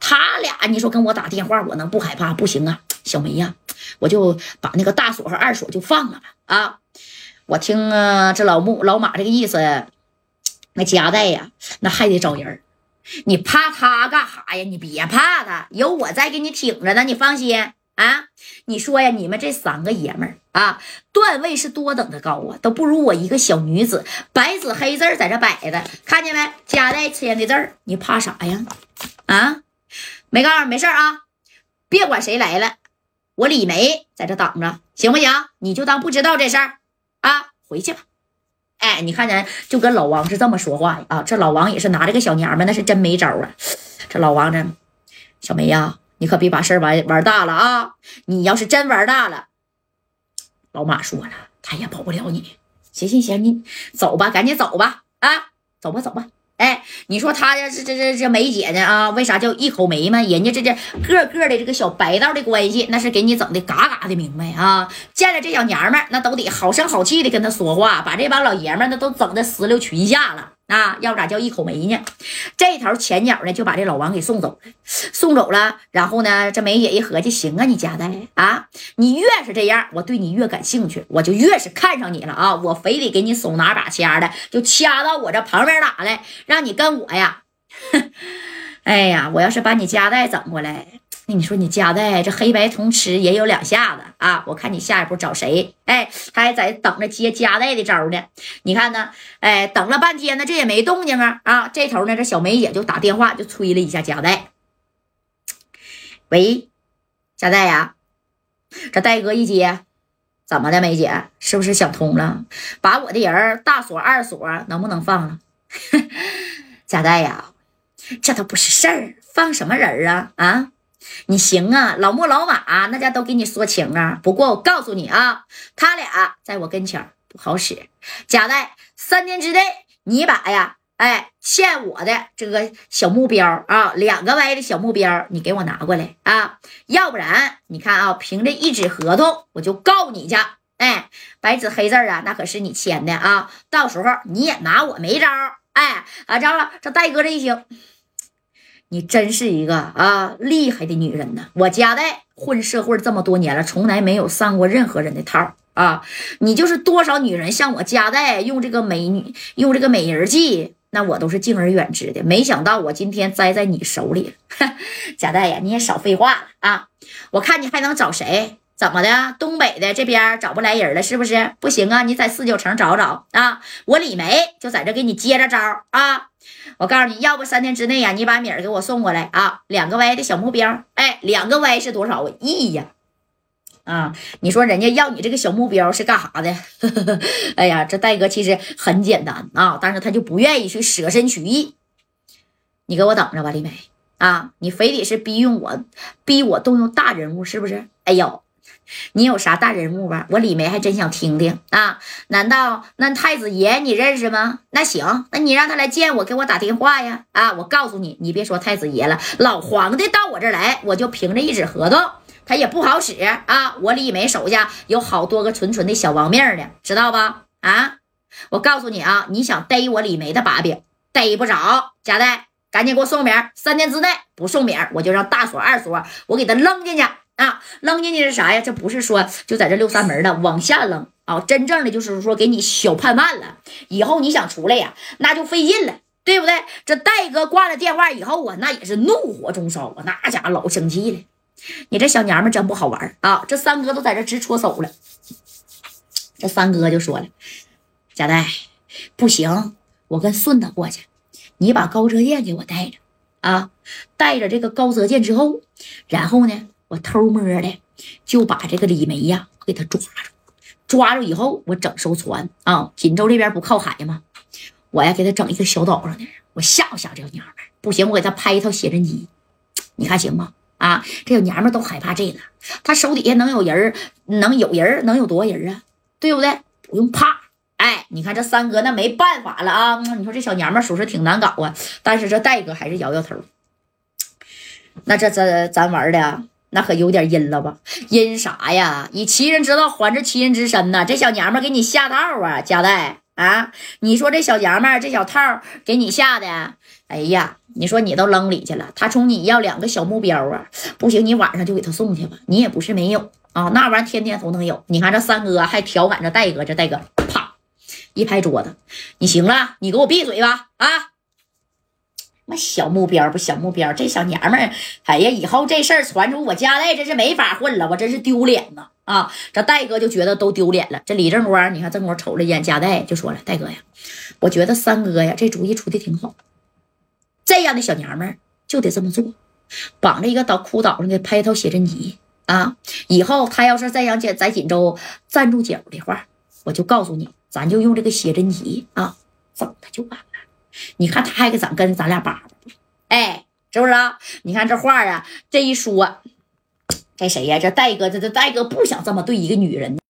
他俩你说跟我打电话，我能不害怕？不行啊，小梅呀，我就把那个大锁和二锁就放了吧。啊，我听啊，这老木老马这个意思，那夹带呀，那还得找人你怕他干啥呀？你别怕他，有我在给你挺着呢，你放心。啊，你说呀，你们这三个爷们儿啊，段位是多等的高啊，都不如我一个小女子。白纸黑字在这摆着，看见没？夹带签的字儿，你怕啥呀？啊，没告诉没事啊，别管谁来了，我李梅在这等着，行不行？你就当不知道这事儿啊，回去吧。哎，你看见就跟老王是这么说话啊？这老王也是拿这个小娘们，那是真没招啊。这老王呢，小梅呀。你可别把事儿玩玩大了啊！你要是真玩大了，老马说了，他也保不了你。行行行，你走吧，赶紧走吧，啊，走吧走吧。哎，你说他这这这这梅姐呢啊？为啥叫一口梅嘛？人家这这个个的这个小白道的关系，那是给你整的嘎嘎的明白啊！见了这小娘们那都得好声好气的跟他说话，把这帮老爷们那都整的石榴裙下了。啊，要不咋叫一口梅呢？这头前脚呢就把这老王给送走了，送走了。然后呢，这梅姐一合计，行啊，你家代啊，你越是这样，我对你越感兴趣，我就越是看上你了啊！我非得给你手拿把掐的，就掐到我这旁边打来，让你跟我呀。哎呀，我要是把你家代整过来。那你说你夹带这黑白通吃也有两下子啊！我看你下一步找谁？哎，他还在等着接夹带的招呢。你看呢？哎，等了半天呢，这也没动静啊！啊，这头呢，这小梅姐就打电话就催了一下夹带。喂，夹带呀，这戴哥一接，怎么的？梅姐是不是想通了？把我的人大锁二锁能不能放了？夹带呀，这都不是事儿，放什么人啊？啊？你行啊，老莫老马那家都给你说情啊。不过我告诉你啊，他俩在我跟前不好使。贾代，三天之内你把呀，哎，欠我的这个小目标啊，两个歪的小目标，你给我拿过来啊。要不然，你看啊，凭这一纸合同，我就告你去。哎，白纸黑字啊，那可是你签的啊。到时候你也拿我没招。哎，啊，着了，这戴哥这一听。你真是一个啊厉害的女人呢！我家代混社会这么多年了，从来没有上过任何人的套啊！你就是多少女人像我家代用这个美女用这个美人计，那我都是敬而远之的。没想到我今天栽在你手里了，贾代呀，你也少废话了啊！我看你还能找谁？怎么的？东北的这边找不来人了，是不是？不行啊，你在四九城找找啊！我李梅就在这给你接着招啊！我告诉你要不三天之内呀，你把米儿给我送过来啊！两个 Y 的小目标，哎，两个 Y 是多少亿呀？啊，你说人家要你这个小目标是干啥的？哎呀，这戴哥其实很简单啊，但是他就不愿意去舍身取义。你给我等着吧，李梅啊！你非得是逼用我，逼我动用大人物是不是？哎呦！你有啥大人物吧？我李梅还真想听听啊！难道那太子爷你认识吗？那行，那你让他来见我，给我打电话呀！啊，我告诉你，你别说太子爷了，老皇帝到我这儿来，我就凭着一纸合同，他也不好使啊！我李梅手下有好多个纯纯的小亡命呢，知道吧？啊，我告诉你啊，你想逮我李梅的把柄，逮不着！贾代，赶紧给我送名，三天之内不送名，我就让大锁二锁我给他扔进去。啊，扔进去是啥呀？这不是说就在这六扇门的往下扔啊，真正的就是说给你小判慢了，以后你想出来呀，那就费劲了，对不对？这戴哥挂了电话以后啊，那也是怒火中烧啊，那家伙老生气了。你这小娘们真不好玩啊！这三哥都在这直搓手了。这三哥就说了：“贾代，不行，我跟顺子过去，你把高泽剑给我带着啊，带着这个高泽剑之后，然后呢？”我偷摸的就把这个李梅呀给他抓住，抓住以后我整艘船啊，锦州这边不靠海吗？我呀给他整一个小岛上的，我吓唬吓唬这小娘们不行，我给他拍一套写真集，你看行吗？啊，这小娘们都害怕这个，他手底下能有人能有人能有多少人啊？对不对？不用怕。哎，你看这三哥那没办法了啊！你说这小娘们属实挺难搞啊，但是这戴哥还是摇摇头。那这咱咱玩的。那可有点阴了吧？阴啥呀？以其人之道还治其人之身呐！这小娘们给你下套啊，贾代啊！你说这小娘们这小套给你下的，哎呀，你说你都扔里去了，他冲你要两个小目标啊，不行，你晚上就给他送去吧。你也不是没有啊，那玩意天天都能有。你看这三哥还调侃着戴哥，这戴哥啪一拍桌子，你行了，你给我闭嘴吧啊！那小目标不小目标，这小娘们儿，哎呀，以后这事儿传出我家代，真是没法混了，我真是丢脸呐啊！这戴哥就觉得都丢脸了。这李正光，你看正光瞅了一眼家代，就说了：“戴哥呀，我觉得三哥呀，这主意出的挺好。”这样的小娘们儿就得这么做，绑着一个到裤裆上给拍一套写真集啊！以后他要是再想在锦州站住脚的话，我就告诉你，咱就用这个写真集啊，整他就完了。你看他还给咱跟咱俩叭叭，哎，是不是啊？你看这话啊，这一说，这谁呀？这戴哥，这这戴哥不想这么对一个女人。